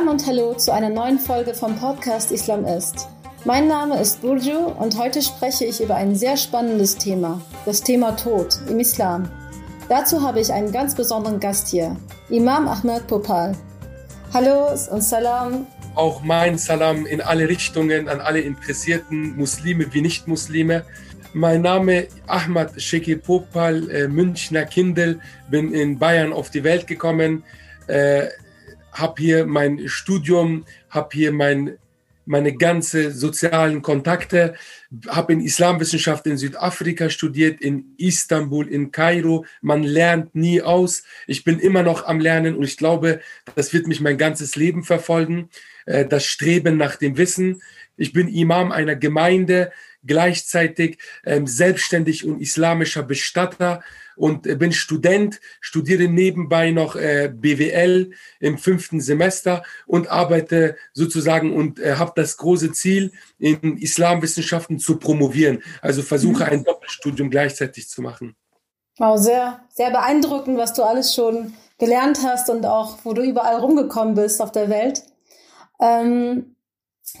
Salam und Hallo zu einer neuen Folge vom Podcast Islam ist. Mein Name ist Burju und heute spreche ich über ein sehr spannendes Thema, das Thema Tod im Islam. Dazu habe ich einen ganz besonderen Gast hier, Imam Ahmed Popal. Hallo und Salam. Auch mein Salam in alle Richtungen an alle interessierten Muslime wie Nicht-Muslime. Mein Name Ahmad Sheki Popal, äh, Münchner Kindel, bin in Bayern auf die Welt gekommen, äh, habe hier mein Studium, habe hier mein, meine ganze sozialen Kontakte, habe in Islamwissenschaft in Südafrika studiert, in Istanbul, in Kairo. Man lernt nie aus. Ich bin immer noch am Lernen und ich glaube, das wird mich mein ganzes Leben verfolgen. Äh, das Streben nach dem Wissen. Ich bin Imam einer Gemeinde, gleichzeitig ähm, selbstständig und islamischer Bestatter und äh, bin Student, studiere nebenbei noch äh, BWL im fünften Semester und arbeite sozusagen und äh, habe das große Ziel, in Islamwissenschaften zu promovieren. Also versuche mhm. ein Doppelstudium gleichzeitig zu machen. Wow, sehr, sehr beeindruckend, was du alles schon gelernt hast und auch, wo du überall rumgekommen bist auf der Welt. Ähm,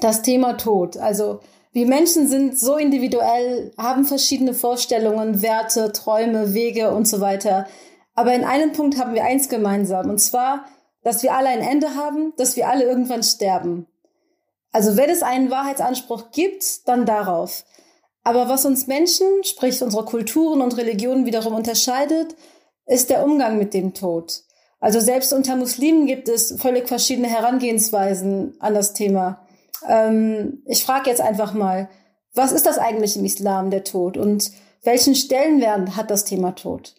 das Thema Tod. Also wir Menschen sind so individuell, haben verschiedene Vorstellungen, Werte, Träume, Wege und so weiter. Aber in einem Punkt haben wir eins gemeinsam, und zwar, dass wir alle ein Ende haben, dass wir alle irgendwann sterben. Also wenn es einen Wahrheitsanspruch gibt, dann darauf. Aber was uns Menschen, sprich unsere Kulturen und Religionen wiederum unterscheidet, ist der Umgang mit dem Tod. Also selbst unter Muslimen gibt es völlig verschiedene Herangehensweisen an das Thema. Ähm, ich frage jetzt einfach mal, was ist das eigentlich im Islam, der Tod? Und welchen Stellenwert hat das Thema Tod?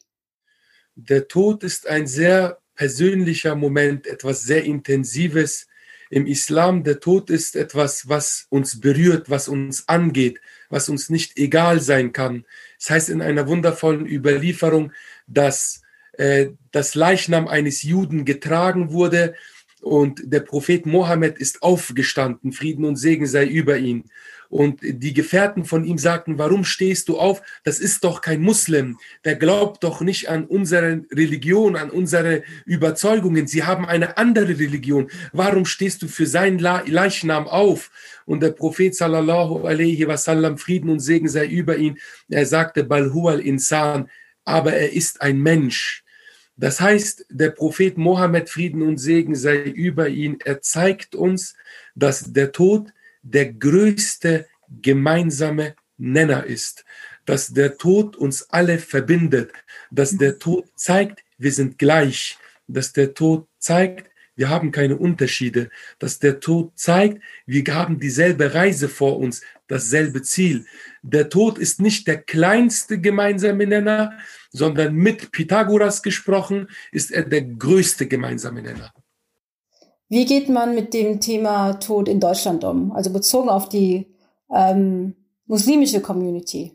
Der Tod ist ein sehr persönlicher Moment, etwas sehr Intensives. Im Islam, der Tod ist etwas, was uns berührt, was uns angeht, was uns nicht egal sein kann. Es das heißt in einer wundervollen Überlieferung, dass äh, das Leichnam eines Juden getragen wurde und der Prophet Mohammed ist aufgestanden, Frieden und Segen sei über ihn. Und die Gefährten von ihm sagten, warum stehst du auf? Das ist doch kein Muslim. Der glaubt doch nicht an unsere Religion, an unsere Überzeugungen. Sie haben eine andere Religion. Warum stehst du für seinen Leichnam auf? Und der Prophet sallallahu alaihi wasallam, Frieden und Segen sei über ihn, er sagte, Balhual insan, aber er ist ein Mensch. Das heißt, der Prophet Mohammed, Frieden und Segen sei über ihn, er zeigt uns, dass der Tod der größte gemeinsame Nenner ist, dass der Tod uns alle verbindet, dass der Tod zeigt, wir sind gleich, dass der Tod zeigt, wir haben keine Unterschiede, dass der Tod zeigt, wir haben dieselbe Reise vor uns, dasselbe Ziel. Der Tod ist nicht der kleinste gemeinsame Nenner, sondern mit Pythagoras gesprochen ist er der größte gemeinsame Nenner. Wie geht man mit dem Thema Tod in Deutschland um? Also bezogen auf die ähm, muslimische Community.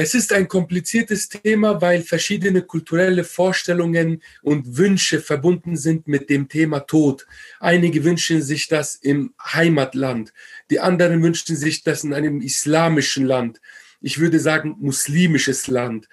Es ist ein kompliziertes Thema, weil verschiedene kulturelle Vorstellungen und Wünsche verbunden sind mit dem Thema Tod. Einige wünschen sich das im Heimatland, die anderen wünschen sich das in einem islamischen Land. Ich würde sagen muslimisches Land.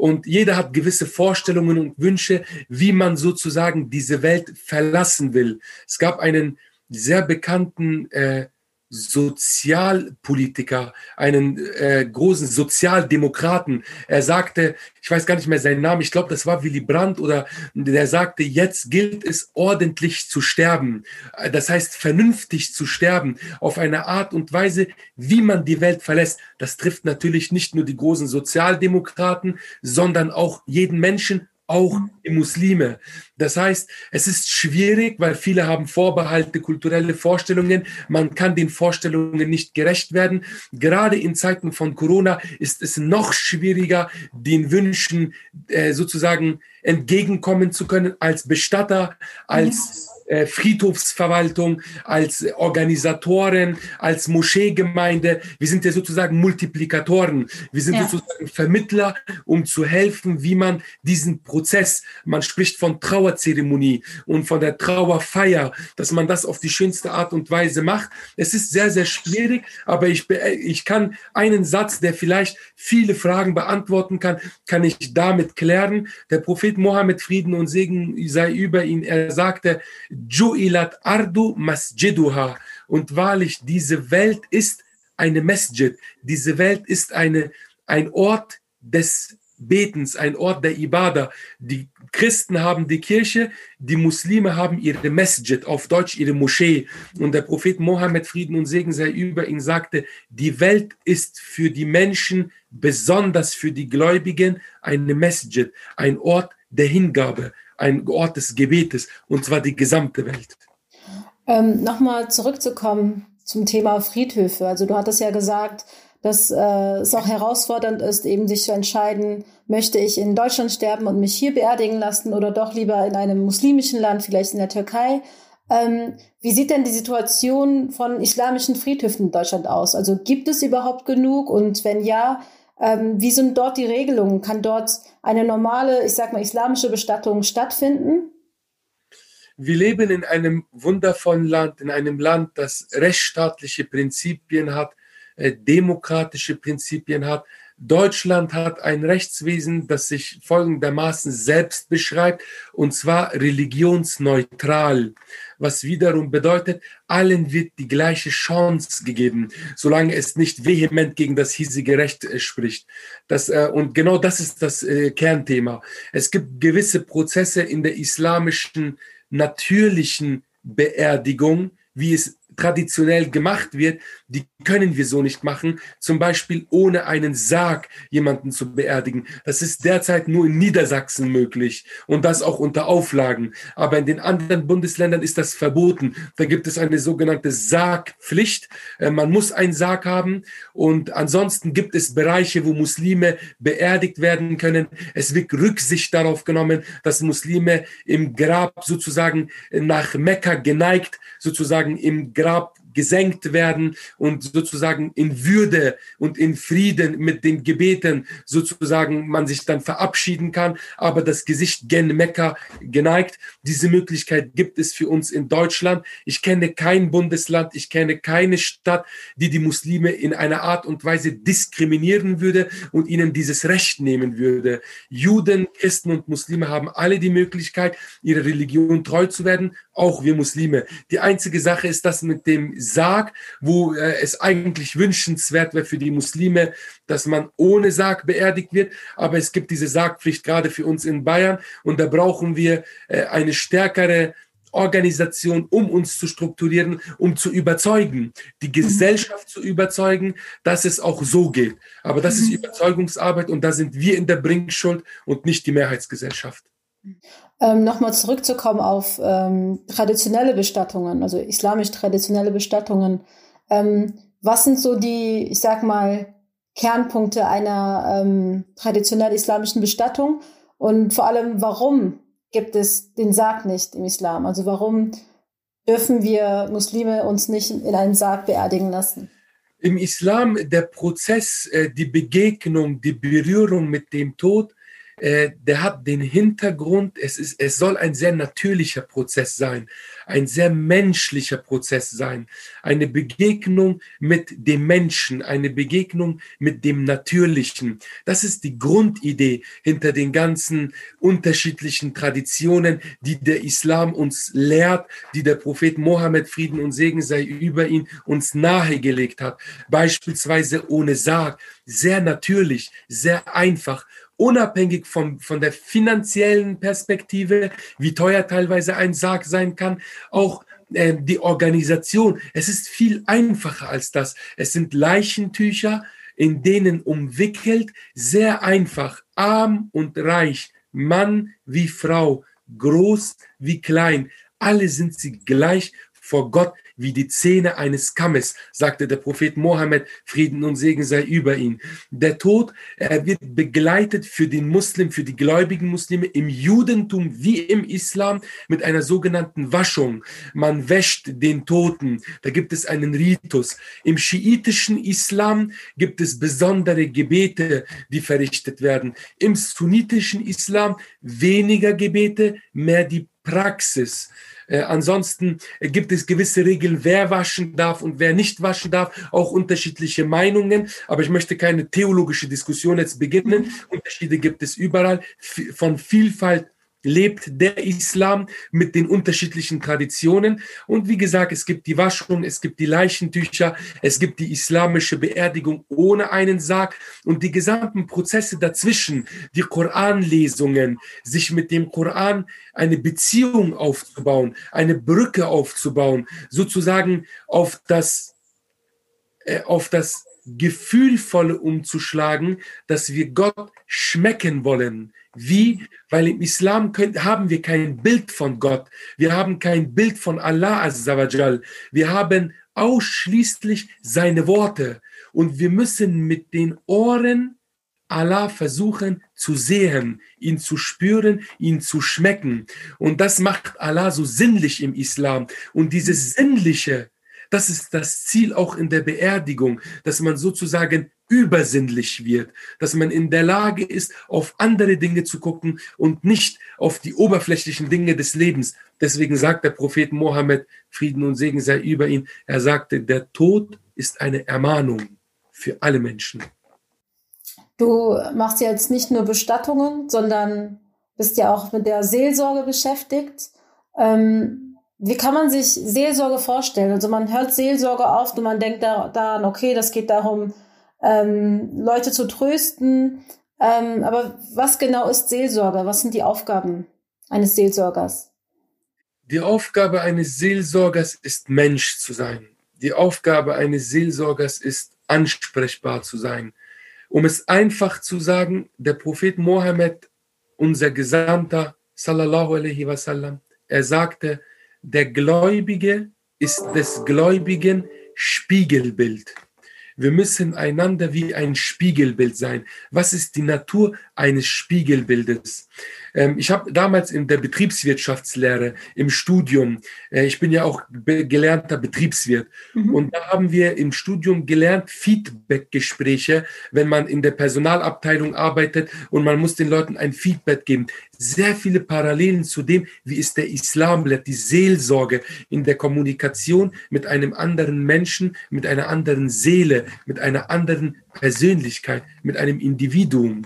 Und jeder hat gewisse Vorstellungen und Wünsche, wie man sozusagen diese Welt verlassen will. Es gab einen sehr bekannten äh, Sozialpolitiker, einen äh, großen Sozialdemokraten. Er sagte, ich weiß gar nicht mehr seinen Namen, ich glaube, das war Willy Brandt oder der sagte, jetzt gilt es ordentlich zu sterben. Das heißt, vernünftig zu sterben, auf eine Art und Weise, wie man die Welt verlässt. Das trifft natürlich nicht nur die großen Sozialdemokraten, sondern auch jeden Menschen, auch die Muslime. Das heißt, es ist schwierig, weil viele haben Vorbehalte, kulturelle Vorstellungen. Man kann den Vorstellungen nicht gerecht werden. Gerade in Zeiten von Corona ist es noch schwieriger, den Wünschen äh, sozusagen entgegenkommen zu können als Bestatter, als äh, Friedhofsverwaltung, als Organisatoren, als Moscheegemeinde. Wir sind ja sozusagen Multiplikatoren. Wir sind ja. sozusagen Vermittler, um zu helfen, wie man diesen Prozess, man spricht von Trauerzeremonie und von der Trauerfeier, dass man das auf die schönste Art und Weise macht. Es ist sehr, sehr schwierig, aber ich, ich kann einen Satz, der vielleicht viele Fragen beantworten kann, kann ich damit klären. Der Prophet Prophet Mohammed, Frieden und Segen sei über ihn, er sagte, Ju'ilat ardu masjiduha. Und wahrlich, diese Welt ist eine Masjid. Diese Welt ist eine, ein Ort des Betens, ein Ort der Ibadah. Die Christen haben die Kirche, die Muslime haben ihre Masjid, auf Deutsch ihre Moschee. Und der Prophet Mohammed, Frieden und Segen sei über ihn, sagte, die Welt ist für die Menschen, besonders für die Gläubigen, eine Masjid, ein Ort der Hingabe, ein Ort des Gebetes, und zwar die gesamte Welt. Ähm, Nochmal zurückzukommen zum Thema Friedhöfe. Also du hattest ja gesagt, dass äh, es auch herausfordernd ist, eben sich zu entscheiden, möchte ich in Deutschland sterben und mich hier beerdigen lassen oder doch lieber in einem muslimischen Land, vielleicht in der Türkei. Ähm, wie sieht denn die Situation von islamischen Friedhöfen in Deutschland aus? Also gibt es überhaupt genug? Und wenn ja, ähm, wie sind dort die Regelungen? Kann dort eine normale, ich sag mal, islamische Bestattung stattfinden? Wir leben in einem wundervollen Land, in einem Land, das rechtsstaatliche Prinzipien hat, äh, demokratische Prinzipien hat. Deutschland hat ein Rechtswesen, das sich folgendermaßen selbst beschreibt, und zwar religionsneutral, was wiederum bedeutet, allen wird die gleiche Chance gegeben, solange es nicht vehement gegen das hiesige Recht äh, spricht. Das, äh, und genau das ist das äh, Kernthema. Es gibt gewisse Prozesse in der islamischen natürlichen Beerdigung, wie es traditionell gemacht wird, die können wir so nicht machen. Zum Beispiel ohne einen Sarg jemanden zu beerdigen. Das ist derzeit nur in Niedersachsen möglich und das auch unter Auflagen. Aber in den anderen Bundesländern ist das verboten. Da gibt es eine sogenannte Sargpflicht. Äh, man muss einen Sarg haben und ansonsten gibt es Bereiche, wo Muslime beerdigt werden können. Es wird Rücksicht darauf genommen, dass Muslime im Grab sozusagen nach Mekka geneigt, sozusagen im Grab gesenkt werden und sozusagen in Würde und in Frieden mit den Gebeten sozusagen man sich dann verabschieden kann, aber das Gesicht gen Mekka geneigt. Diese Möglichkeit gibt es für uns in Deutschland. Ich kenne kein Bundesland, ich kenne keine Stadt, die die Muslime in einer Art und Weise diskriminieren würde und ihnen dieses Recht nehmen würde. Juden, Christen und Muslime haben alle die Möglichkeit, ihrer Religion treu zu werden, auch wir Muslime. Die einzige Sache ist das mit dem Sarg, wo äh, es eigentlich wünschenswert wäre für die Muslime, dass man ohne Sarg beerdigt wird. Aber es gibt diese Sargpflicht gerade für uns in Bayern und da brauchen wir äh, eine stärkere Organisation, um uns zu strukturieren, um zu überzeugen, die mhm. Gesellschaft zu überzeugen, dass es auch so geht. Aber das ist mhm. Überzeugungsarbeit und da sind wir in der Bringschuld und nicht die Mehrheitsgesellschaft. Ähm, Nochmal zurückzukommen auf ähm, traditionelle Bestattungen, also islamisch traditionelle Bestattungen. Ähm, was sind so die, ich sag mal, Kernpunkte einer ähm, traditionell islamischen Bestattung? Und vor allem, warum gibt es den Sarg nicht im Islam? Also warum dürfen wir Muslime uns nicht in einen Sarg beerdigen lassen? Im Islam der Prozess, äh, die Begegnung, die Berührung mit dem Tod äh, der hat den Hintergrund, es, ist, es soll ein sehr natürlicher Prozess sein, ein sehr menschlicher Prozess sein, eine Begegnung mit dem Menschen, eine Begegnung mit dem Natürlichen. Das ist die Grundidee hinter den ganzen unterschiedlichen Traditionen, die der Islam uns lehrt, die der Prophet Mohammed, Frieden und Segen sei über ihn, uns nahegelegt hat. Beispielsweise ohne Sarg, sehr natürlich, sehr einfach unabhängig von, von der finanziellen Perspektive, wie teuer teilweise ein Sarg sein kann, auch äh, die Organisation. Es ist viel einfacher als das. Es sind Leichentücher, in denen umwickelt, sehr einfach, arm und reich, Mann wie Frau, groß wie klein, alle sind sie gleich vor Gott wie die Zähne eines Kammes, sagte der Prophet Mohammed, Frieden und Segen sei über ihn. Der Tod er wird begleitet für den Muslim, für die gläubigen Muslime im Judentum wie im Islam mit einer sogenannten Waschung. Man wäscht den Toten. Da gibt es einen Ritus. Im schiitischen Islam gibt es besondere Gebete, die verrichtet werden. Im sunnitischen Islam weniger Gebete, mehr die Praxis. Äh, ansonsten gibt es gewisse Regeln, wer waschen darf und wer nicht waschen darf, auch unterschiedliche Meinungen. Aber ich möchte keine theologische Diskussion jetzt beginnen. Unterschiede gibt es überall von Vielfalt lebt der Islam mit den unterschiedlichen Traditionen. Und wie gesagt, es gibt die Waschung, es gibt die Leichentücher, es gibt die islamische Beerdigung ohne einen Sarg und die gesamten Prozesse dazwischen, die Koranlesungen, sich mit dem Koran eine Beziehung aufzubauen, eine Brücke aufzubauen, sozusagen auf das, äh, auf das Gefühlvolle umzuschlagen, dass wir Gott schmecken wollen, wie? Weil im Islam können, haben wir kein Bild von Gott. Wir haben kein Bild von Allah Azzawajal. Wir haben ausschließlich seine Worte. Und wir müssen mit den Ohren Allah versuchen zu sehen, ihn zu spüren, ihn zu schmecken. Und das macht Allah so sinnlich im Islam. Und dieses Sinnliche, das ist das Ziel auch in der Beerdigung, dass man sozusagen übersinnlich wird, dass man in der Lage ist, auf andere Dinge zu gucken und nicht auf die oberflächlichen Dinge des Lebens. Deswegen sagt der Prophet Mohammed, Frieden und Segen sei über ihn, er sagte, der Tod ist eine Ermahnung für alle Menschen. Du machst jetzt nicht nur Bestattungen, sondern bist ja auch mit der Seelsorge beschäftigt. Ähm, wie kann man sich Seelsorge vorstellen? Also man hört Seelsorge oft und man denkt daran, okay, das geht darum, ähm, Leute zu trösten. Ähm, aber was genau ist Seelsorger? Was sind die Aufgaben eines Seelsorgers? Die Aufgabe eines Seelsorgers ist Mensch zu sein. Die Aufgabe eines Seelsorgers ist ansprechbar zu sein. Um es einfach zu sagen, der Prophet Mohammed, unser Gesandter, sallallahu alaihi wasallam, er sagte, der Gläubige ist des Gläubigen Spiegelbild. Wir müssen einander wie ein Spiegelbild sein. Was ist die Natur eines Spiegelbildes? Ähm, ich habe damals in der Betriebswirtschaftslehre im Studium, äh, ich bin ja auch gelernter Betriebswirt, mhm. und da haben wir im Studium gelernt, Feedbackgespräche, wenn man in der Personalabteilung arbeitet und man muss den Leuten ein Feedback geben. Sehr viele Parallelen zu dem, wie ist der Islam lehrt, die Seelsorge in der Kommunikation mit einem anderen Menschen, mit einer anderen Seele, mit einer anderen Persönlichkeit, mit einem Individuum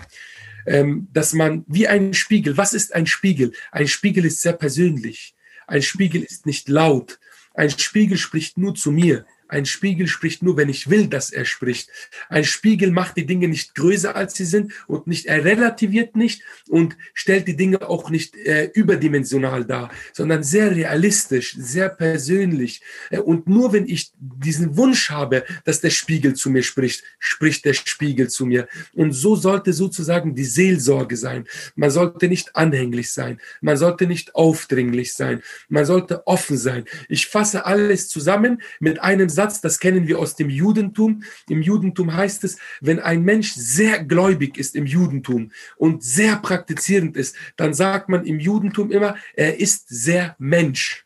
ähm, dass man wie ein Spiegel, was ist ein Spiegel? Ein Spiegel ist sehr persönlich. Ein Spiegel ist nicht laut. Ein Spiegel spricht nur zu mir. Ein Spiegel spricht nur, wenn ich will, dass er spricht. Ein Spiegel macht die Dinge nicht größer, als sie sind und nicht, er relativiert nicht und stellt die Dinge auch nicht äh, überdimensional dar, sondern sehr realistisch, sehr persönlich. Äh, und nur wenn ich diesen Wunsch habe, dass der Spiegel zu mir spricht, spricht der Spiegel zu mir. Und so sollte sozusagen die Seelsorge sein. Man sollte nicht anhänglich sein. Man sollte nicht aufdringlich sein. Man sollte offen sein. Ich fasse alles zusammen mit einem Satz, das kennen wir aus dem Judentum. Im Judentum heißt es, wenn ein Mensch sehr gläubig ist im Judentum und sehr praktizierend ist, dann sagt man im Judentum immer, er ist sehr Mensch.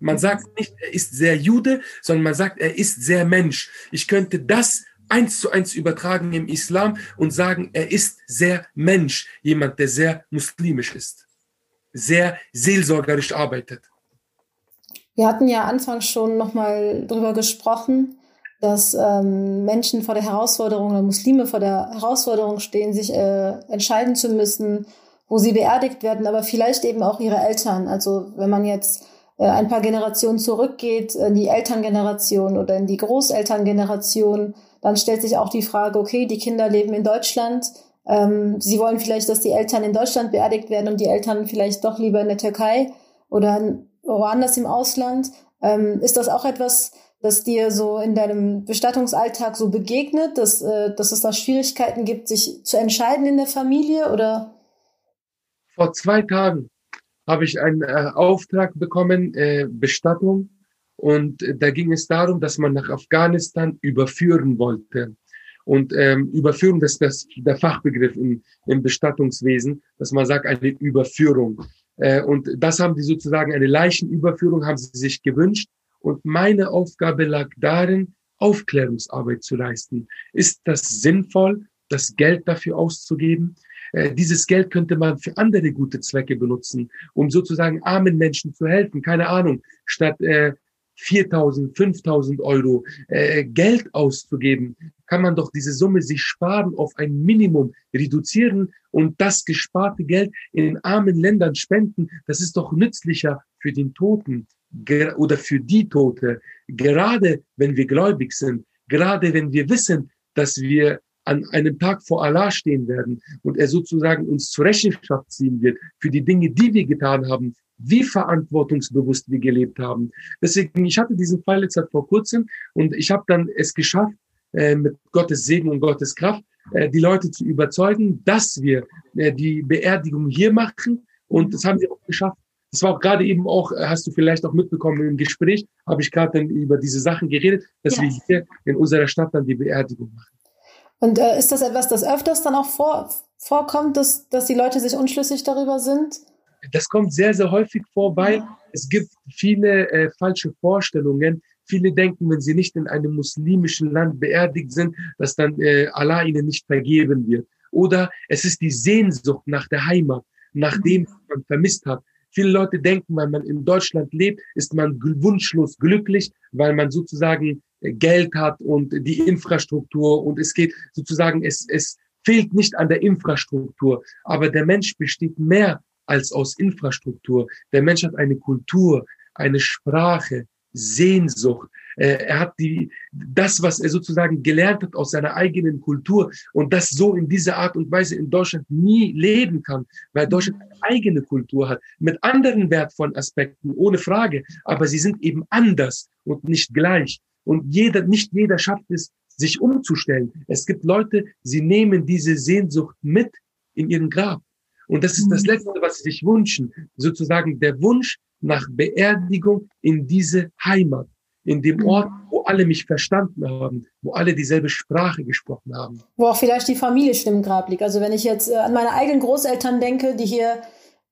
Man sagt nicht, er ist sehr Jude, sondern man sagt, er ist sehr Mensch. Ich könnte das eins zu eins übertragen im Islam und sagen, er ist sehr Mensch, jemand, der sehr muslimisch ist, sehr seelsorgerisch arbeitet. Wir hatten ja anfangs schon nochmal drüber gesprochen, dass ähm, Menschen vor der Herausforderung oder Muslime vor der Herausforderung stehen, sich äh, entscheiden zu müssen, wo sie beerdigt werden, aber vielleicht eben auch ihre Eltern. Also wenn man jetzt äh, ein paar Generationen zurückgeht, in die Elterngeneration oder in die Großelterngeneration, dann stellt sich auch die Frage, okay, die Kinder leben in Deutschland, ähm, sie wollen vielleicht, dass die Eltern in Deutschland beerdigt werden und die Eltern vielleicht doch lieber in der Türkei oder woanders im Ausland. Ähm, ist das auch etwas, das dir so in deinem Bestattungsalltag so begegnet, dass, äh, dass es da Schwierigkeiten gibt, sich zu entscheiden in der Familie oder? Vor zwei Tagen habe ich einen äh, Auftrag bekommen, äh, Bestattung. Und äh, da ging es darum, dass man nach Afghanistan überführen wollte. Und ähm, Überführung, das ist das, der Fachbegriff im, im Bestattungswesen, dass man sagt, eine Überführung. Äh, und das haben die sozusagen, eine Leichenüberführung haben sie sich gewünscht. Und meine Aufgabe lag darin, Aufklärungsarbeit zu leisten. Ist das sinnvoll, das Geld dafür auszugeben? Äh, dieses Geld könnte man für andere gute Zwecke benutzen, um sozusagen armen Menschen zu helfen. Keine Ahnung, statt äh, 4.000, 5.000 Euro äh, Geld auszugeben, kann man doch diese Summe sich sparen, auf ein Minimum reduzieren und das gesparte Geld in armen Ländern spenden. Das ist doch nützlicher für den Toten oder für die Tote, gerade wenn wir gläubig sind, gerade wenn wir wissen, dass wir an einem Tag vor Allah stehen werden und er sozusagen uns zur Rechenschaft ziehen wird für die Dinge, die wir getan haben, wie verantwortungsbewusst wir gelebt haben. Deswegen, ich hatte diesen Fall jetzt halt vor kurzem und ich habe dann es geschafft, äh, mit Gottes Segen und Gottes Kraft, die Leute zu überzeugen, dass wir äh, die Beerdigung hier machen. Und das haben sie auch geschafft. Das war auch gerade eben auch, äh, hast du vielleicht auch mitbekommen im Gespräch, habe ich gerade dann über diese Sachen geredet, dass ja. wir hier in unserer Stadt dann die Beerdigung machen. Und äh, ist das etwas, das öfters dann auch vor, vorkommt, dass, dass die Leute sich unschlüssig darüber sind? Das kommt sehr, sehr häufig vor, weil ja. es gibt viele äh, falsche Vorstellungen. Viele denken, wenn sie nicht in einem muslimischen Land beerdigt sind, dass dann äh, Allah ihnen nicht vergeben wird. Oder es ist die Sehnsucht nach der Heimat, nach mhm. dem, was man vermisst hat. Viele Leute denken, weil man in Deutschland lebt, ist man wunschlos glücklich, weil man sozusagen äh, Geld hat und die Infrastruktur und es geht sozusagen, es, es fehlt nicht an der Infrastruktur, aber der Mensch besteht mehr als aus Infrastruktur. Der Mensch hat eine Kultur, eine Sprache, Sehnsucht. Äh, er hat die, das, was er sozusagen gelernt hat aus seiner eigenen Kultur und das so in dieser Art und Weise in Deutschland nie leben kann, weil Deutschland eine eigene Kultur hat, mit anderen wertvollen Aspekten, ohne Frage, aber sie sind eben anders und nicht gleich. Und jeder, nicht jeder schafft es, sich umzustellen. Es gibt Leute, sie nehmen diese Sehnsucht mit in ihren Grab. Und das ist das mhm. Letzte, was sie sich wünschen. Sozusagen der Wunsch nach Beerdigung in diese Heimat, in dem mhm. Ort, wo alle mich verstanden haben, wo alle dieselbe Sprache gesprochen haben. Wo auch vielleicht die Familie schon im Grab liegt. Also wenn ich jetzt äh, an meine eigenen Großeltern denke, die hier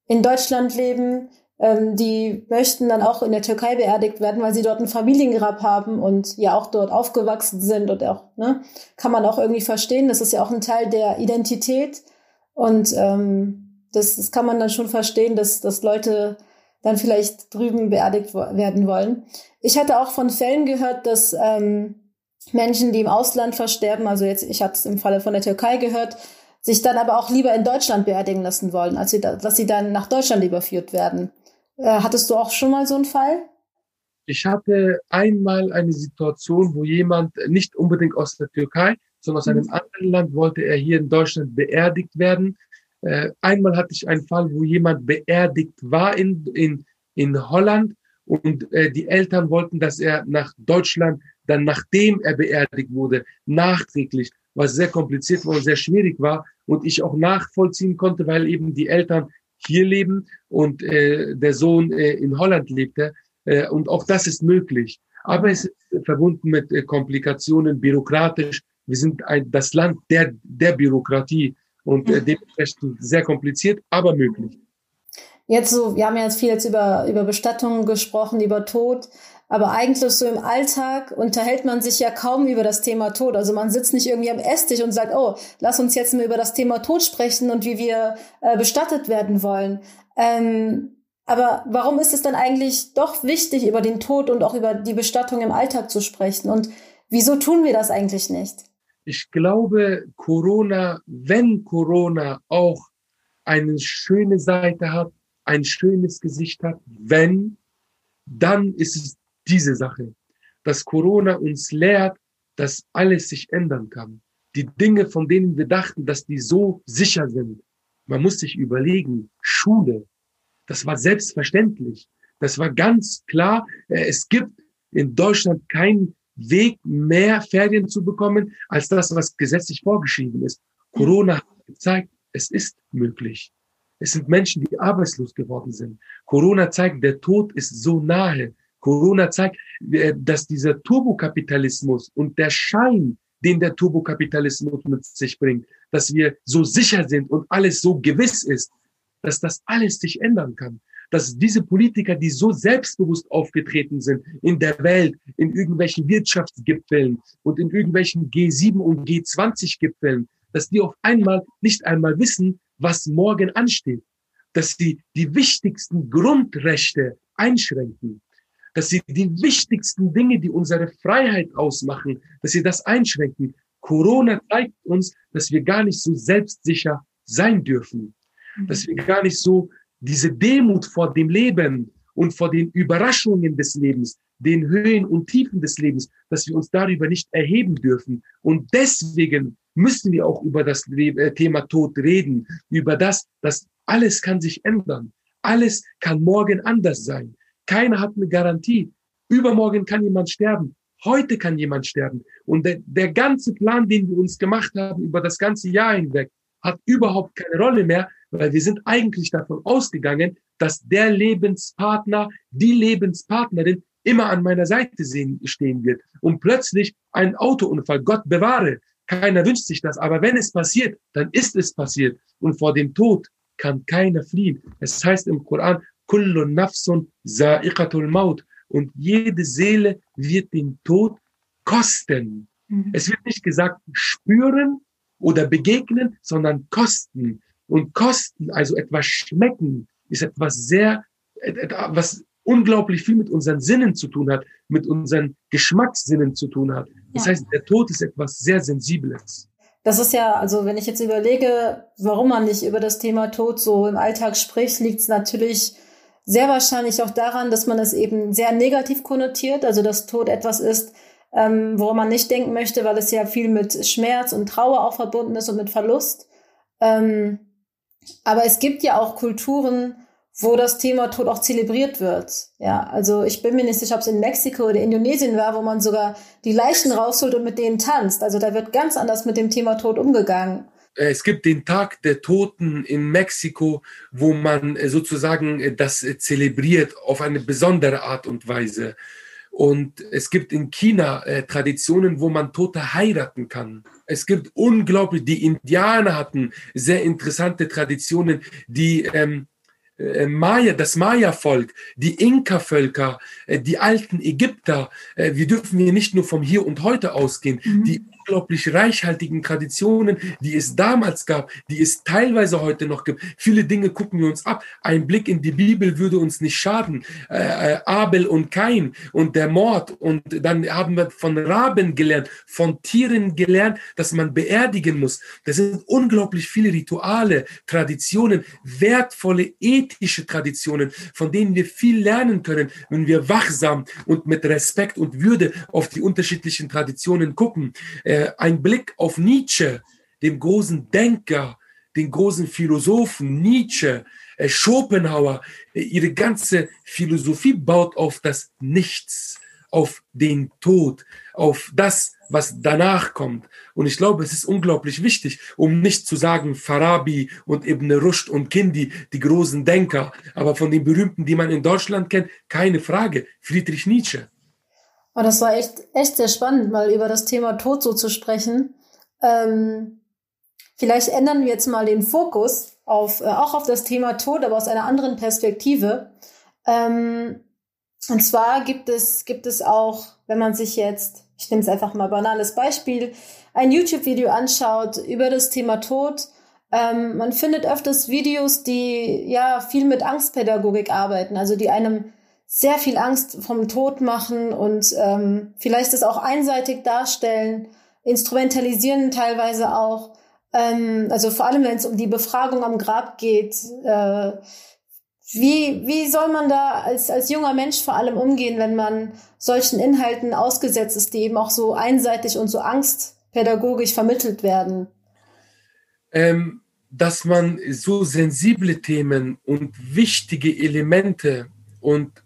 in Deutschland leben, ähm, die möchten dann auch in der Türkei beerdigt werden, weil sie dort ein Familiengrab haben und ja auch dort aufgewachsen sind und auch, ne, kann man auch irgendwie verstehen. Das ist ja auch ein Teil der Identität und ähm, das, das kann man dann schon verstehen, dass, dass Leute dann vielleicht drüben beerdigt werden wollen. Ich hatte auch von Fällen gehört, dass ähm, Menschen, die im Ausland versterben, also jetzt, ich hatte es im Falle von der Türkei gehört, sich dann aber auch lieber in Deutschland beerdigen lassen wollen, als sie da, dass sie dann nach Deutschland überführt werden. Äh, hattest du auch schon mal so einen Fall? Ich hatte einmal eine Situation, wo jemand nicht unbedingt aus der Türkei, sondern aus einem mhm. anderen Land wollte er hier in Deutschland beerdigt werden. Äh, einmal hatte ich einen Fall, wo jemand beerdigt war in, in, in Holland und äh, die Eltern wollten, dass er nach Deutschland, dann nachdem er beerdigt wurde, nachträglich, was sehr kompliziert war und sehr schwierig war und ich auch nachvollziehen konnte, weil eben die Eltern hier leben und äh, der Sohn äh, in Holland lebte. Äh, und auch das ist möglich. Aber es ist verbunden mit äh, Komplikationen, bürokratisch. Wir sind ein, das Land der, der Bürokratie und äh, dementsprechend sehr kompliziert, aber möglich. Jetzt so, wir haben ja jetzt viel jetzt über, über Bestattungen gesprochen, über Tod, aber eigentlich so im Alltag unterhält man sich ja kaum über das Thema Tod. Also man sitzt nicht irgendwie am Esstisch und sagt, oh, lass uns jetzt mal über das Thema Tod sprechen und wie wir äh, bestattet werden wollen. Ähm, aber warum ist es dann eigentlich doch wichtig, über den Tod und auch über die Bestattung im Alltag zu sprechen? Und wieso tun wir das eigentlich nicht? Ich glaube, Corona, wenn Corona auch eine schöne Seite hat, ein schönes Gesicht hat, wenn, dann ist es diese Sache, dass Corona uns lehrt, dass alles sich ändern kann. Die Dinge, von denen wir dachten, dass die so sicher sind. Man muss sich überlegen, Schule, das war selbstverständlich. Das war ganz klar. Äh, es gibt in Deutschland kein Weg, mehr Ferien zu bekommen, als das, was gesetzlich vorgeschrieben ist. Corona hat gezeigt, es ist möglich. Es sind Menschen, die arbeitslos geworden sind. Corona zeigt, der Tod ist so nahe. Corona zeigt, äh, dass dieser Turbokapitalismus und der Schein, den der Turbokapitalismus mit sich bringt, dass wir so sicher sind und alles so gewiss ist, dass das alles sich ändern kann dass diese Politiker, die so selbstbewusst aufgetreten sind in der Welt, in irgendwelchen Wirtschaftsgipfeln und in irgendwelchen G7 und G20-Gipfeln, dass die auf einmal nicht einmal wissen, was morgen ansteht, dass sie die wichtigsten Grundrechte einschränken, dass sie die wichtigsten Dinge, die unsere Freiheit ausmachen, dass sie das einschränken. Corona zeigt uns, dass wir gar nicht so selbstsicher sein dürfen, dass wir gar nicht so diese Demut vor dem Leben und vor den Überraschungen des Lebens, den Höhen und Tiefen des Lebens, dass wir uns darüber nicht erheben dürfen. Und deswegen müssen wir auch über das äh, Thema Tod reden, über das, dass alles kann sich ändern. Alles kann morgen anders sein. Keiner hat eine Garantie. Übermorgen kann jemand sterben. Heute kann jemand sterben. Und der, der ganze Plan, den wir uns gemacht haben über das ganze Jahr hinweg, hat überhaupt keine Rolle mehr, weil wir sind eigentlich davon ausgegangen, dass der Lebenspartner, die Lebenspartnerin immer an meiner Seite stehen wird. Und plötzlich ein Autounfall, Gott bewahre, keiner wünscht sich das, aber wenn es passiert, dann ist es passiert. Und vor dem Tod kann keiner fliehen. Es heißt im Koran, kullu nafsun za'iqatul maut. Und jede Seele wird den Tod kosten. Mhm. Es wird nicht gesagt spüren oder begegnen, sondern kosten. Und kosten, also etwas schmecken, ist etwas sehr, was unglaublich viel mit unseren Sinnen zu tun hat, mit unseren Geschmackssinnen zu tun hat. Das ja. heißt, der Tod ist etwas sehr Sensibles. Das ist ja, also wenn ich jetzt überlege, warum man nicht über das Thema Tod so im Alltag spricht, liegt es natürlich sehr wahrscheinlich auch daran, dass man es eben sehr negativ konnotiert, also dass Tod etwas ist, ähm, woran man nicht denken möchte, weil es ja viel mit Schmerz und Trauer auch verbunden ist und mit Verlust. Ähm, aber es gibt ja auch Kulturen, wo das Thema Tod auch zelebriert wird. Ja, also ich bin mir nicht sicher, ob es in Mexiko oder Indonesien war, wo man sogar die Leichen rausholt und mit denen tanzt. Also da wird ganz anders mit dem Thema Tod umgegangen. Äh, es gibt den Tag der Toten in Mexiko, wo man äh, sozusagen äh, das zelebriert auf eine besondere Art und Weise. Und es gibt in China äh, Traditionen, wo man Tote heiraten kann. Es gibt unglaublich, die Indianer hatten sehr interessante Traditionen, die ähm, äh, Maya, das Maya-Volk, die Inka-Völker, äh, die alten Ägypter. Äh, wir dürfen hier nicht nur vom Hier und Heute ausgehen. Mhm. Die unglaublich reichhaltigen Traditionen, die es damals gab, die es teilweise heute noch gibt. Viele Dinge gucken wir uns ab. Ein Blick in die Bibel würde uns nicht schaden. Äh, äh, Abel und Kain und der Mord. Und dann haben wir von Raben gelernt, von Tieren gelernt, dass man beerdigen muss. Das sind unglaublich viele Rituale, Traditionen, wertvolle ethische Traditionen, von denen wir viel lernen können, wenn wir wachsam und mit Respekt und Würde auf die unterschiedlichen Traditionen gucken. Äh, ein Blick auf Nietzsche, dem großen Denker, den großen Philosophen Nietzsche, äh, Schopenhauer, äh, ihre ganze Philosophie baut auf das Nichts, auf den Tod, auf das, was danach kommt. Und ich glaube, es ist unglaublich wichtig, um nicht zu sagen Farabi und Ibn Rushd und Kindi, die großen Denker, aber von den berühmten, die man in Deutschland kennt, keine Frage, Friedrich Nietzsche. Und das war echt, echt sehr spannend, mal über das Thema Tod so zu sprechen. Ähm, vielleicht ändern wir jetzt mal den Fokus auf, äh, auch auf das Thema Tod, aber aus einer anderen Perspektive. Ähm, und zwar gibt es, gibt es auch, wenn man sich jetzt, ich nehme es einfach mal banales Beispiel, ein YouTube-Video anschaut über das Thema Tod. Ähm, man findet öfters Videos, die ja viel mit Angstpädagogik arbeiten, also die einem sehr viel Angst vom Tod machen und ähm, vielleicht es auch einseitig darstellen, instrumentalisieren teilweise auch. Ähm, also vor allem, wenn es um die Befragung am Grab geht. Äh, wie, wie soll man da als, als junger Mensch vor allem umgehen, wenn man solchen Inhalten ausgesetzt ist, die eben auch so einseitig und so angstpädagogisch vermittelt werden? Ähm, dass man so sensible Themen und wichtige Elemente und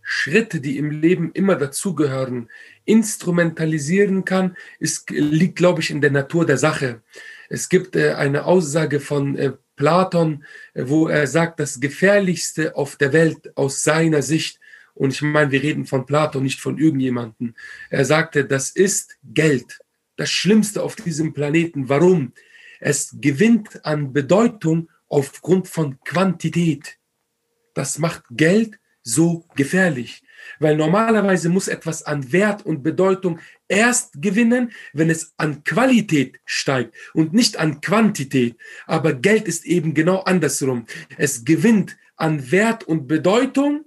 Schritte, die im Leben immer dazugehören, instrumentalisieren kann, ist, liegt, glaube ich, in der Natur der Sache. Es gibt äh, eine Aussage von äh, Platon, äh, wo er sagt, das Gefährlichste auf der Welt aus seiner Sicht, und ich meine, wir reden von Platon, nicht von irgendjemanden. Er sagte, das ist Geld. Das Schlimmste auf diesem Planeten. Warum? Es gewinnt an Bedeutung aufgrund von Quantität. Das macht Geld so gefährlich. Weil normalerweise muss etwas an Wert und Bedeutung erst gewinnen, wenn es an Qualität steigt und nicht an Quantität. Aber Geld ist eben genau andersrum. Es gewinnt an Wert und Bedeutung,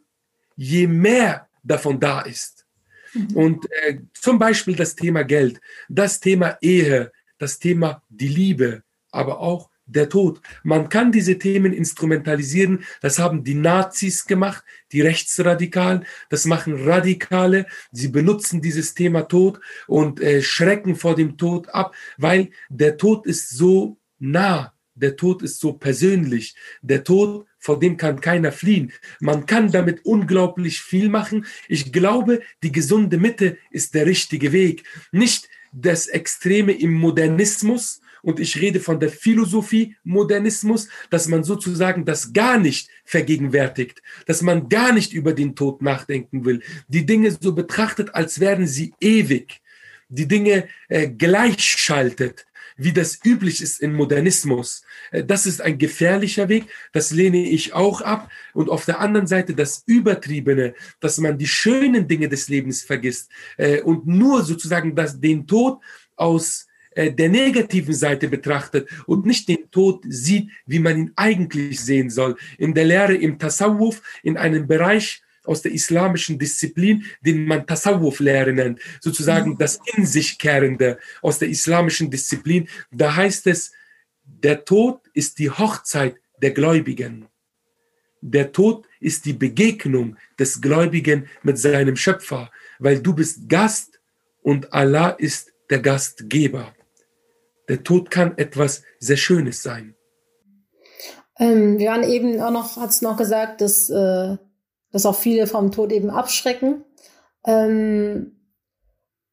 je mehr davon da ist. Mhm. Und äh, zum Beispiel das Thema Geld, das Thema Ehe, das Thema die Liebe, aber auch der Tod. Man kann diese Themen instrumentalisieren. Das haben die Nazis gemacht, die Rechtsradikalen. Das machen Radikale. Sie benutzen dieses Thema Tod und äh, schrecken vor dem Tod ab, weil der Tod ist so nah. Der Tod ist so persönlich. Der Tod, vor dem kann keiner fliehen. Man kann damit unglaublich viel machen. Ich glaube, die gesunde Mitte ist der richtige Weg. Nicht das Extreme im Modernismus, und ich rede von der Philosophie Modernismus, dass man sozusagen das gar nicht vergegenwärtigt, dass man gar nicht über den Tod nachdenken will, die Dinge so betrachtet, als wären sie ewig, die Dinge äh, gleichschaltet, wie das üblich ist im Modernismus. Äh, das ist ein gefährlicher Weg, das lehne ich auch ab. Und auf der anderen Seite das Übertriebene, dass man die schönen Dinge des Lebens vergisst äh, und nur sozusagen das, den Tod aus der negativen Seite betrachtet und nicht den Tod sieht, wie man ihn eigentlich sehen soll. In der Lehre im Tasawwuf, in einem Bereich aus der islamischen Disziplin, den man Tasawwuf-Lehre nennt, sozusagen das in sich kehrende aus der islamischen Disziplin, da heißt es, der Tod ist die Hochzeit der Gläubigen. Der Tod ist die Begegnung des Gläubigen mit seinem Schöpfer, weil du bist Gast und Allah ist der Gastgeber. Der Tod kann etwas sehr Schönes sein. Ähm, wir waren eben auch noch, hat es noch gesagt, dass, äh, dass auch viele vom Tod eben abschrecken. Ähm,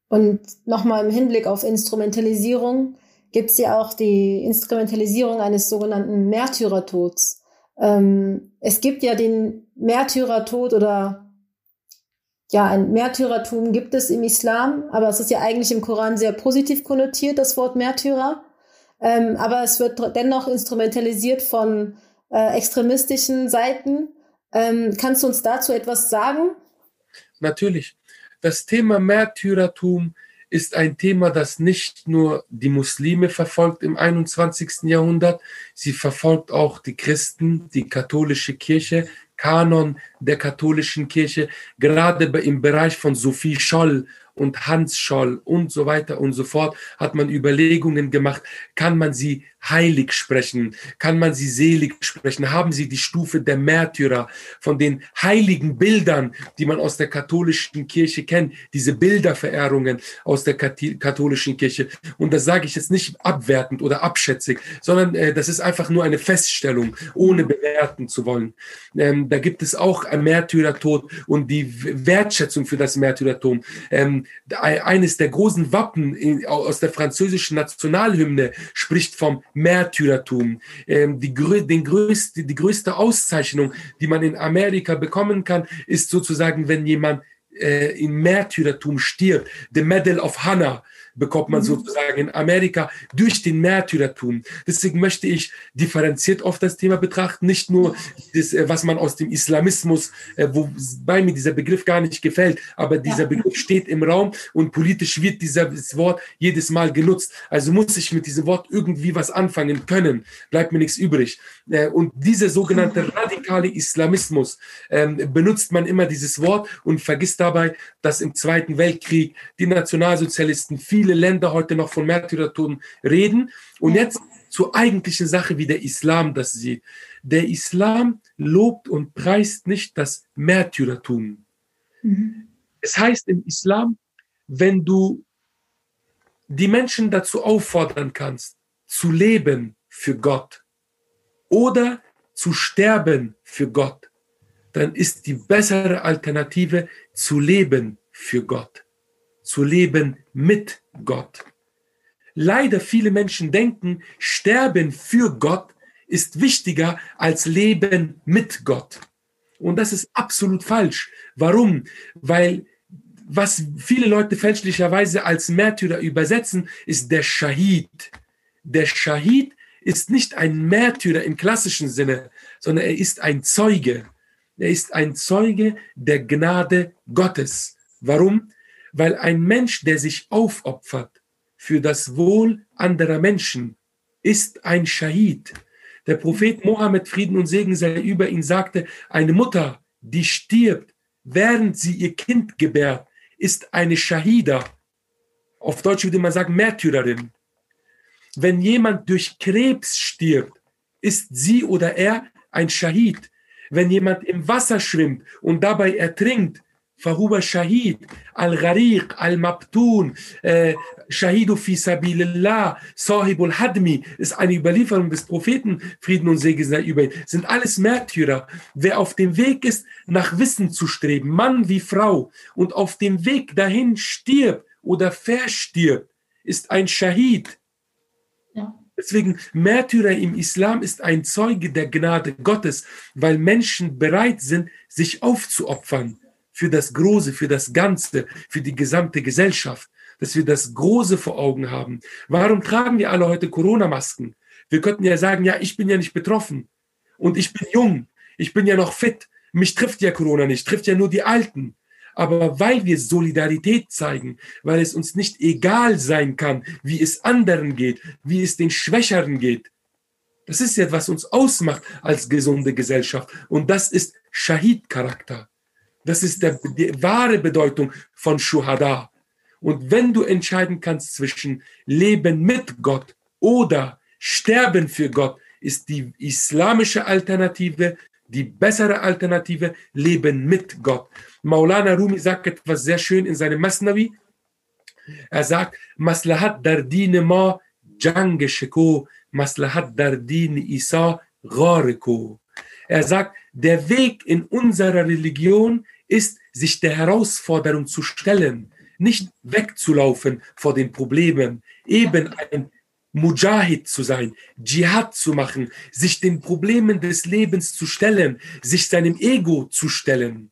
und nochmal im Hinblick auf Instrumentalisierung gibt es ja auch die Instrumentalisierung eines sogenannten Märtyrertods. Ähm, es gibt ja den Märtyrertod oder ja, ein Märtyrertum gibt es im Islam, aber es ist ja eigentlich im Koran sehr positiv konnotiert, das Wort Märtyrer. Ähm, aber es wird dennoch instrumentalisiert von äh, extremistischen Seiten. Ähm, kannst du uns dazu etwas sagen? Natürlich. Das Thema Märtyrertum ist ein Thema, das nicht nur die Muslime verfolgt im 21. Jahrhundert, sie verfolgt auch die Christen, die katholische Kirche, Kanon der katholischen Kirche, gerade im Bereich von Sophie Scholl und Hans Scholl und so weiter und so fort, hat man Überlegungen gemacht, kann man sie heilig sprechen? Kann man sie selig sprechen? Haben sie die Stufe der Märtyrer von den heiligen Bildern, die man aus der katholischen Kirche kennt, diese Bilderverehrungen aus der katholischen Kirche? Und das sage ich jetzt nicht abwertend oder abschätzig, sondern äh, das ist einfach nur eine Feststellung, ohne bewerten zu wollen. Ähm, da gibt es auch ein Märtyrertod und die Wertschätzung für das Märtyrertum. Ähm, eines der großen Wappen aus der französischen Nationalhymne spricht vom Märtyrertum. Ähm, die, den größte, die größte Auszeichnung, die man in Amerika bekommen kann, ist sozusagen, wenn jemand äh, in Märtyrertum stirbt. The Medal of Honor bekommt man mhm. sozusagen in Amerika durch den Märtyrertum. Deswegen möchte ich differenziert auf das Thema betrachten, nicht nur das, äh, was man aus dem Islamismus, äh, wobei mir dieser Begriff gar nicht gefällt, aber dieser Begriff steht im Raum und politisch wird dieses Wort jedes Mal genutzt. Also muss ich mit diesem Wort irgendwie was anfangen können, bleibt mir nichts übrig. Äh, und dieser sogenannte radikale Islamismus ähm, benutzt man immer dieses Wort und vergisst dabei, dass im Zweiten Weltkrieg die Nationalsozialisten viele Länder heute noch von Märtyrertum reden. Und jetzt zur eigentlichen Sache, wie der Islam das sieht. Der Islam lobt und preist nicht das Märtyrertum. Mhm. Es heißt im Islam, wenn du die Menschen dazu auffordern kannst, zu leben für Gott, oder zu sterben für Gott, dann ist die bessere Alternative zu leben für Gott, zu leben mit Gott. Leider viele Menschen denken, sterben für Gott ist wichtiger als leben mit Gott. Und das ist absolut falsch. Warum? Weil was viele Leute fälschlicherweise als Märtyrer übersetzen, ist der Shahid. Der Shahid ist nicht ein Märtyrer im klassischen Sinne, sondern er ist ein Zeuge. Er ist ein Zeuge der Gnade Gottes. Warum? Weil ein Mensch, der sich aufopfert für das Wohl anderer Menschen, ist ein Schahid. Der Prophet Mohammed, Frieden und Segen sei über ihn, sagte, eine Mutter, die stirbt, während sie ihr Kind gebärt, ist eine Shahida. Auf Deutsch würde man sagen Märtyrerin. Wenn jemand durch Krebs stirbt, ist sie oder er ein Shahid. Wenn jemand im Wasser schwimmt und dabei ertrinkt, فهو شهيد الغريق المبتون شهيد في سبيل الله صاحب الهدmi ist eine Überlieferung des Propheten Frieden und Segen sei über ihn sind alles Märtyrer wer auf dem Weg ist nach Wissen zu streben Mann wie Frau und auf dem Weg dahin stirbt oder verstirbt ist ein Shahid ja. Deswegen Märtyrer im Islam ist ein Zeuge der Gnade Gottes, weil Menschen bereit sind, sich aufzuopfern für das Große, für das Ganze, für die gesamte Gesellschaft, dass wir das Große vor Augen haben. Warum tragen wir alle heute Corona-Masken? Wir könnten ja sagen, ja, ich bin ja nicht betroffen und ich bin jung, ich bin ja noch fit, mich trifft ja Corona nicht, trifft ja nur die Alten. Aber weil wir Solidarität zeigen, weil es uns nicht egal sein kann, wie es anderen geht, wie es den Schwächeren geht, das ist ja, was uns ausmacht als gesunde Gesellschaft. Und das ist Shahid-Charakter. Das ist der, die wahre Bedeutung von Shuhada. Und wenn du entscheiden kannst zwischen Leben mit Gott oder Sterben für Gott, ist die islamische Alternative die bessere Alternative, Leben mit Gott. Maulana Rumi sagt etwas sehr schön in seinem Masnavi. Er sagt, Maslahat dardine ma jangesheko, Maslahat dardine isa ghareko. Er sagt, der Weg in unserer Religion ist, sich der Herausforderung zu stellen, nicht wegzulaufen vor den Problemen, eben ein Mujahid zu sein, Dschihad zu machen, sich den Problemen des Lebens zu stellen, sich seinem Ego zu stellen.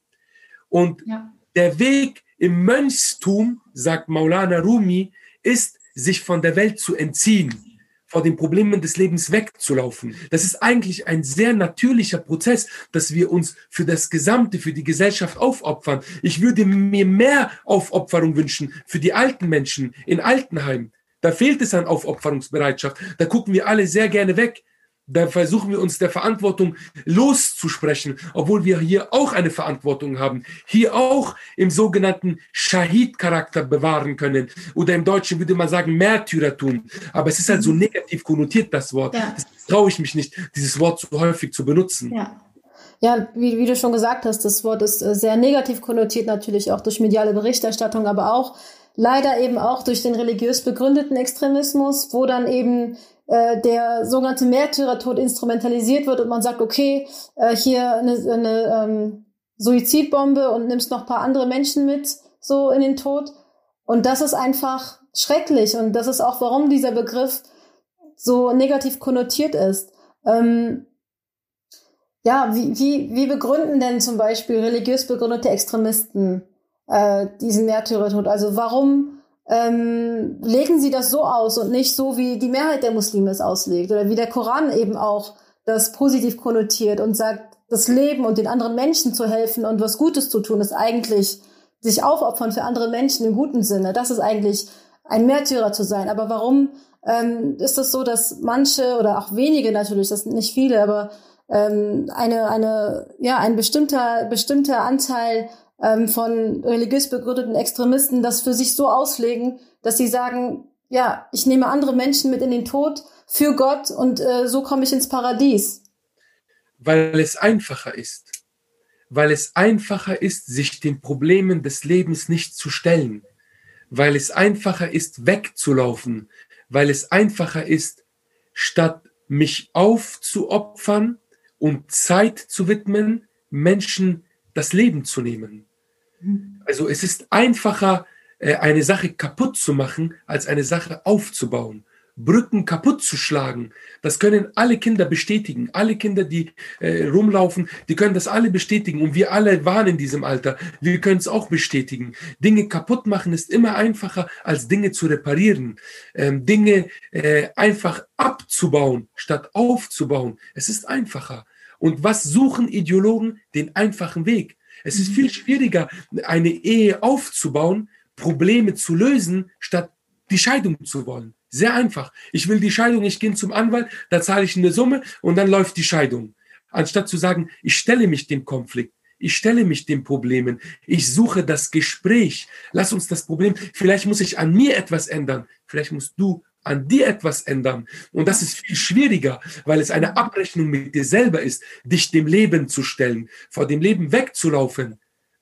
Und ja. der Weg im Mönchstum, sagt Maulana Rumi, ist, sich von der Welt zu entziehen vor den Problemen des Lebens wegzulaufen. Das ist eigentlich ein sehr natürlicher Prozess, dass wir uns für das Gesamte, für die Gesellschaft aufopfern. Ich würde mir mehr Aufopferung wünschen für die alten Menschen in Altenheim. Da fehlt es an Aufopferungsbereitschaft. Da gucken wir alle sehr gerne weg. Da versuchen wir uns der Verantwortung loszusprechen, obwohl wir hier auch eine Verantwortung haben, hier auch im sogenannten Shahid-Charakter bewahren können. Oder im Deutschen würde man sagen Märtyrertum. Aber es ist halt so mhm. negativ konnotiert, das Wort. Ja. Das traue ich mich nicht, dieses Wort so häufig zu benutzen. Ja. Ja, wie, wie du schon gesagt hast, das Wort ist äh, sehr negativ konnotiert, natürlich auch durch mediale Berichterstattung, aber auch leider eben auch durch den religiös begründeten Extremismus, wo dann eben äh, der sogenannte Märtyrertod instrumentalisiert wird und man sagt, okay, äh, hier eine, eine ähm, Suizidbombe und nimmst noch paar andere Menschen mit so in den Tod. Und das ist einfach schrecklich und das ist auch, warum dieser Begriff so negativ konnotiert ist. Ähm, ja, wie, wie, wie begründen denn zum Beispiel religiös begründete Extremisten äh, diesen Märtyrertod? Also warum ähm, legen sie das so aus und nicht so, wie die Mehrheit der Muslime es auslegt oder wie der Koran eben auch das positiv konnotiert und sagt, das Leben und den anderen Menschen zu helfen und was Gutes zu tun, ist eigentlich sich aufopfern für andere Menschen im guten Sinne. Das ist eigentlich ein Märtyrer zu sein. Aber warum ähm, ist es das so, dass manche oder auch wenige natürlich, das sind nicht viele, aber ähm, eine, eine, ja, ein bestimmter, bestimmter Anteil ähm, von religiös begründeten Extremisten das für sich so auslegen, dass sie sagen, ja, ich nehme andere Menschen mit in den Tod für Gott und äh, so komme ich ins Paradies. Weil es einfacher ist. Weil es einfacher ist, sich den Problemen des Lebens nicht zu stellen. Weil es einfacher ist, wegzulaufen. Weil es einfacher ist, statt mich aufzuopfern und Zeit zu widmen, Menschen das Leben zu nehmen. Also es ist einfacher, äh, eine Sache kaputt zu machen, als eine Sache aufzubauen. Brücken kaputt zu schlagen, das können alle Kinder bestätigen. Alle Kinder, die äh, rumlaufen, die können das alle bestätigen. Und wir alle waren in diesem Alter. Wir können es auch bestätigen. Dinge kaputt machen ist immer einfacher, als Dinge zu reparieren. Ähm, Dinge äh, einfach abzubauen, statt aufzubauen. Es ist einfacher. Und was suchen Ideologen? Den einfachen Weg. Es ist viel schwieriger, eine Ehe aufzubauen, Probleme zu lösen, statt die Scheidung zu wollen. Sehr einfach. Ich will die Scheidung, ich gehe zum Anwalt, da zahle ich eine Summe und dann läuft die Scheidung. Anstatt zu sagen, ich stelle mich dem Konflikt, ich stelle mich den Problemen, ich suche das Gespräch. Lass uns das Problem, vielleicht muss ich an mir etwas ändern, vielleicht musst du an dir etwas ändern. Und das ist viel schwieriger, weil es eine Abrechnung mit dir selber ist, dich dem Leben zu stellen, vor dem Leben wegzulaufen.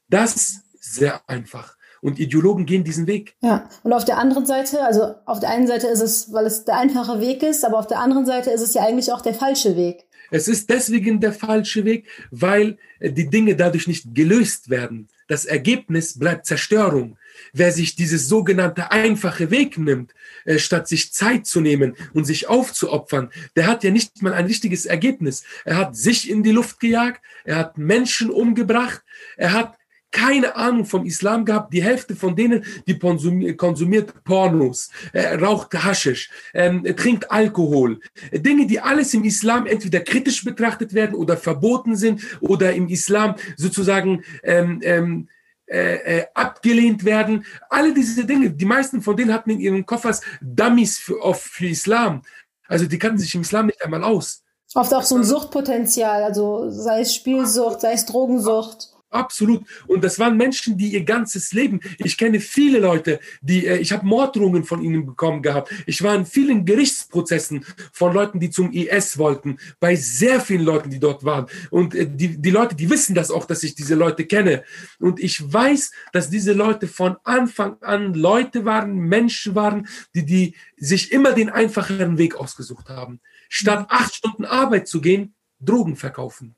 Das ist sehr einfach. Und Ideologen gehen diesen Weg. Ja, und auf der anderen Seite, also auf der einen Seite ist es, weil es der einfache Weg ist, aber auf der anderen Seite ist es ja eigentlich auch der falsche Weg. Es ist deswegen der falsche Weg, weil die Dinge dadurch nicht gelöst werden. Das Ergebnis bleibt Zerstörung. Wer sich dieses sogenannte einfache Weg nimmt, äh, statt sich Zeit zu nehmen und sich aufzuopfern, der hat ja nicht mal ein richtiges Ergebnis. Er hat sich in die Luft gejagt, er hat Menschen umgebracht, er hat keine Ahnung vom Islam gehabt. Die Hälfte von denen, die konsumiert Pornos, äh, raucht Haschisch, ähm, trinkt Alkohol. Dinge, die alles im Islam entweder kritisch betrachtet werden oder verboten sind oder im Islam sozusagen ähm, ähm, äh, äh, abgelehnt werden. Alle diese Dinge, die meisten von denen hatten in ihren Koffers Dummies für, für Islam. Also die kannten sich im Islam nicht einmal aus. Oft auch so ein Suchtpotenzial, also sei es Spielsucht, sei es Drogensucht. Absolut. Und das waren Menschen, die ihr ganzes Leben, ich kenne viele Leute, die, äh, ich habe Morddrohungen von ihnen bekommen gehabt. Ich war in vielen Gerichtsprozessen von Leuten, die zum IS wollten, bei sehr vielen Leuten, die dort waren. Und äh, die, die Leute, die wissen das auch, dass ich diese Leute kenne. Und ich weiß, dass diese Leute von Anfang an Leute waren, Menschen waren, die, die sich immer den einfacheren Weg ausgesucht haben. Statt acht Stunden Arbeit zu gehen, Drogen verkaufen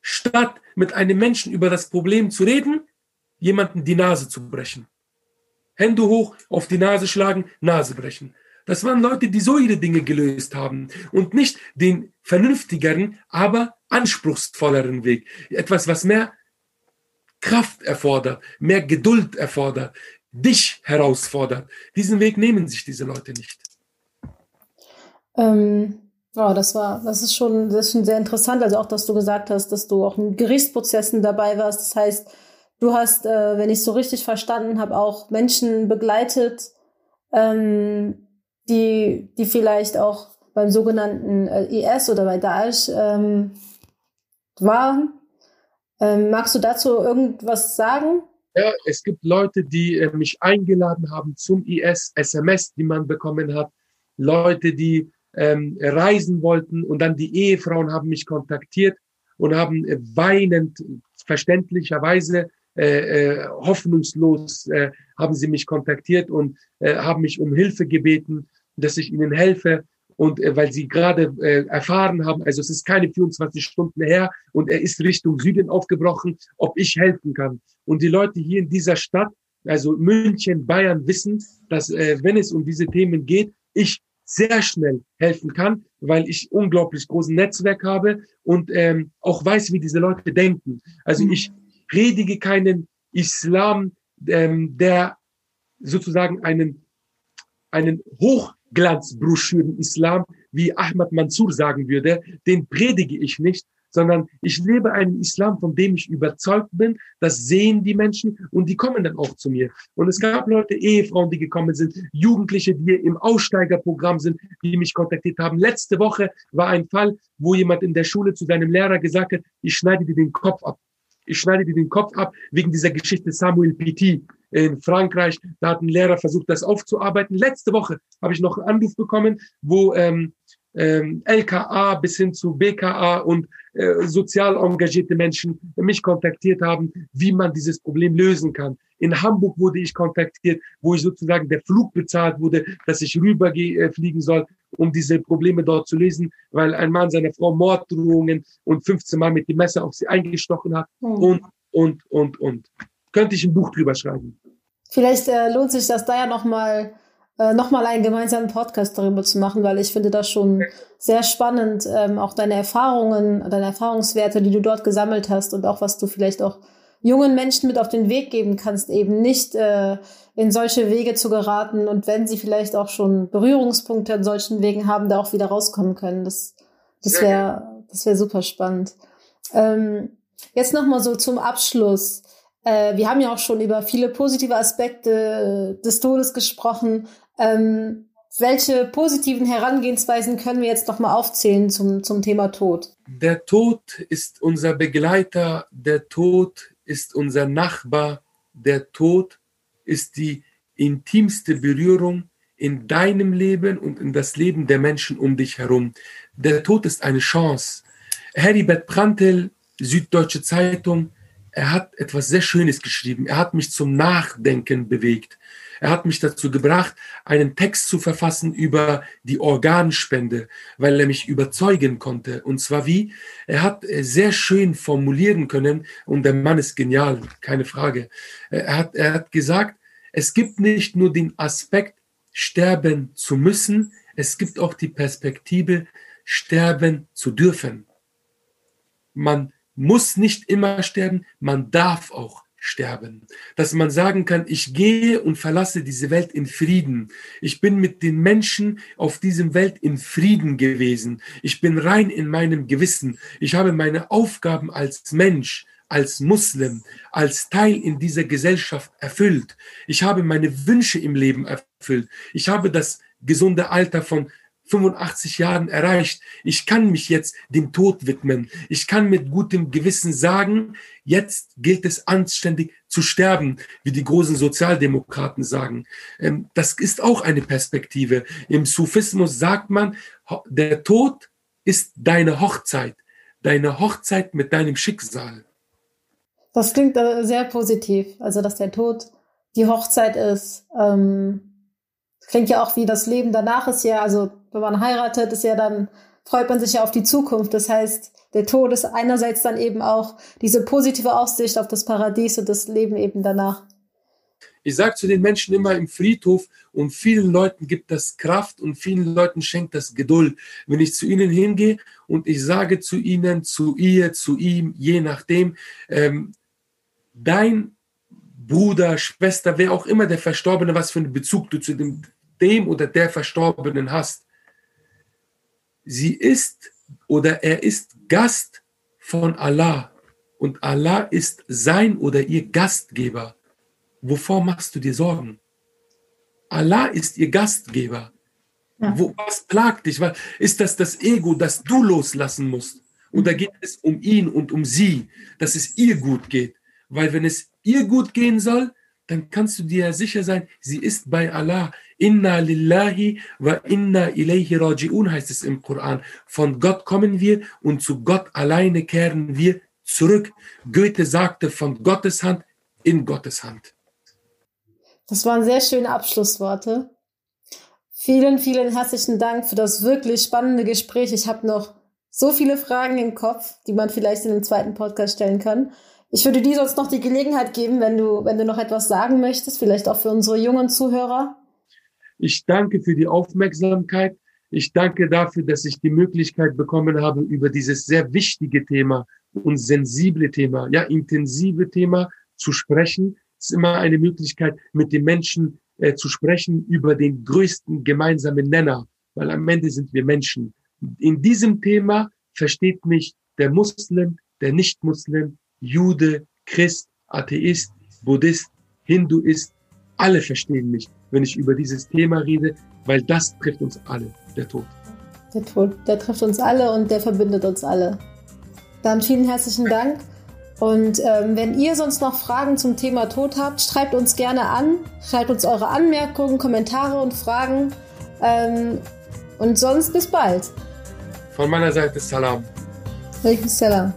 statt mit einem Menschen über das Problem zu reden, jemanden die Nase zu brechen. Hände hoch, auf die Nase schlagen, Nase brechen. Das waren Leute, die so ihre Dinge gelöst haben und nicht den vernünftigeren, aber anspruchsvolleren Weg. Etwas, was mehr Kraft erfordert, mehr Geduld erfordert, dich herausfordert. Diesen Weg nehmen sich diese Leute nicht. Ähm, ja, das war, das ist schon, das ist schon sehr interessant. Also auch, dass du gesagt hast, dass du auch in Gerichtsprozessen dabei warst. Das heißt, du hast, äh, wenn ich so richtig verstanden habe, auch Menschen begleitet, ähm, die, die vielleicht auch beim sogenannten äh, IS oder bei Daesh ähm, waren. Ähm, magst du dazu irgendwas sagen? Ja, es gibt Leute, die äh, mich eingeladen haben zum IS, SMS, die man bekommen hat. Leute, die ähm, reisen wollten und dann die Ehefrauen haben mich kontaktiert und haben weinend, verständlicherweise, äh, äh, hoffnungslos äh, haben sie mich kontaktiert und äh, haben mich um Hilfe gebeten, dass ich ihnen helfe. Und äh, weil sie gerade äh, erfahren haben, also es ist keine 24 Stunden her und er ist Richtung Süden aufgebrochen, ob ich helfen kann. Und die Leute hier in dieser Stadt, also München, Bayern, wissen, dass äh, wenn es um diese Themen geht, ich sehr schnell helfen kann, weil ich unglaublich großen Netzwerk habe und ähm, auch weiß, wie diese Leute denken. Also mhm. ich predige keinen Islam, ähm, der sozusagen einen, einen Hochglanzbroschüren-Islam, wie Ahmad Mansur sagen würde, den predige ich nicht, sondern ich lebe einen Islam, von dem ich überzeugt bin. Das sehen die Menschen und die kommen dann auch zu mir. Und es gab Leute, Ehefrauen, die gekommen sind, Jugendliche, die im Aussteigerprogramm sind, die mich kontaktiert haben. Letzte Woche war ein Fall, wo jemand in der Schule zu seinem Lehrer gesagt hat, ich schneide dir den Kopf ab. Ich schneide dir den Kopf ab wegen dieser Geschichte Samuel Petit in Frankreich. Da hat ein Lehrer versucht, das aufzuarbeiten. Letzte Woche habe ich noch einen Anruf bekommen, wo ähm, ähm, LKA bis hin zu BKA und äh, sozial engagierte Menschen mich kontaktiert haben, wie man dieses Problem lösen kann. In Hamburg wurde ich kontaktiert, wo ich sozusagen der Flug bezahlt wurde, dass ich rüber äh, fliegen soll, um diese Probleme dort zu lösen, weil ein Mann seiner Frau Morddrohungen und 15 Mal mit dem Messer auf sie eingestochen hat mhm. und, und, und, und. Könnte ich ein Buch drüber schreiben. Vielleicht äh, lohnt sich das da ja nochmal äh, nochmal einen gemeinsamen Podcast darüber zu machen, weil ich finde das schon sehr spannend, ähm, auch deine Erfahrungen, deine Erfahrungswerte, die du dort gesammelt hast und auch was du vielleicht auch jungen Menschen mit auf den Weg geben kannst, eben nicht äh, in solche Wege zu geraten und wenn sie vielleicht auch schon Berührungspunkte in solchen Wegen haben, da auch wieder rauskommen können. Das, das wäre das wäre super spannend. Ähm, jetzt nochmal so zum Abschluss. Äh, wir haben ja auch schon über viele positive Aspekte des Todes gesprochen. Ähm, welche positiven Herangehensweisen können wir jetzt noch mal aufzählen zum, zum Thema Tod? Der Tod ist unser Begleiter, der Tod ist unser Nachbar, der Tod ist die intimste Berührung in deinem Leben und in das Leben der Menschen um dich herum. Der Tod ist eine Chance. Heribert Prantl, Süddeutsche Zeitung, er hat etwas sehr Schönes geschrieben. Er hat mich zum Nachdenken bewegt. Er hat mich dazu gebracht, einen Text zu verfassen über die Organspende, weil er mich überzeugen konnte. Und zwar wie? Er hat äh, sehr schön formulieren können, und der Mann ist genial, keine Frage. Äh, er hat, er hat gesagt, es gibt nicht nur den Aspekt, sterben zu müssen, es gibt auch die Perspektive, sterben zu dürfen. Man muss nicht immer sterben, man darf auch sterben. Dass man sagen kann, ich gehe und verlasse diese Welt in Frieden. Ich bin mit den Menschen auf diesem Welt in Frieden gewesen. Ich bin rein in meinem Gewissen. Ich habe meine Aufgaben als Mensch, als Muslim, als Teil in dieser Gesellschaft erfüllt. Ich habe meine Wünsche im Leben erfüllt. Ich habe das gesunde Alter von 85 Jahren erreicht. Ich kann mich jetzt dem Tod widmen. Ich kann mit gutem Gewissen sagen, jetzt gilt es anständig zu sterben, wie die großen Sozialdemokraten sagen. Ähm, das ist auch eine Perspektive. Im Sufismus sagt man, der Tod ist deine Hochzeit, deine Hochzeit mit deinem Schicksal. Das klingt äh, sehr positiv, also dass der Tod die Hochzeit ist. Ähm klingt ja auch wie das Leben danach ist ja, also wenn man heiratet, ist ja dann, freut man sich ja auf die Zukunft. Das heißt, der Tod ist einerseits dann eben auch diese positive Aussicht auf das Paradies und das Leben eben danach. Ich sage zu den Menschen immer im Friedhof und vielen Leuten gibt das Kraft und vielen Leuten schenkt das Geduld. Wenn ich zu ihnen hingehe und ich sage zu ihnen, zu ihr, zu ihm, je nachdem, ähm, dein Bruder, Schwester, wer auch immer der Verstorbene, was für einen Bezug du zu dem dem oder der Verstorbenen hast. Sie ist oder er ist Gast von Allah und Allah ist sein oder ihr Gastgeber. Wovor machst du dir Sorgen? Allah ist ihr Gastgeber. Ja. Wo, was plagt dich? Ist das das Ego, das du loslassen musst? Oder geht es um ihn und um sie, dass es ihr gut geht? Weil wenn es ihr gut gehen soll, dann kannst du dir sicher sein, sie ist bei Allah. Inna lillahi wa inna ilayhi raji'un heißt es im Koran. Von Gott kommen wir und zu Gott alleine kehren wir zurück. Goethe sagte von Gottes Hand in Gottes Hand. Das waren sehr schöne Abschlussworte. Vielen, vielen herzlichen Dank für das wirklich spannende Gespräch. Ich habe noch so viele Fragen im Kopf, die man vielleicht in einem zweiten Podcast stellen kann. Ich würde dir sonst noch die Gelegenheit geben, wenn du, wenn du noch etwas sagen möchtest, vielleicht auch für unsere jungen Zuhörer. Ich danke für die Aufmerksamkeit. Ich danke dafür, dass ich die Möglichkeit bekommen habe, über dieses sehr wichtige Thema und sensible Thema, ja, intensive Thema zu sprechen. Es ist immer eine Möglichkeit, mit den Menschen äh, zu sprechen über den größten gemeinsamen Nenner, weil am Ende sind wir Menschen. In diesem Thema versteht mich der Muslim, der Nicht-Muslim, Jude, Christ, Atheist, Buddhist, Hinduist, alle verstehen mich, wenn ich über dieses Thema rede, weil das trifft uns alle, der Tod. Der Tod, der trifft uns alle und der verbindet uns alle. Dann vielen herzlichen Dank. Und ähm, wenn ihr sonst noch Fragen zum Thema Tod habt, schreibt uns gerne an, schreibt uns eure Anmerkungen, Kommentare und Fragen. Ähm, und sonst bis bald. Von meiner Seite Salam. Salam.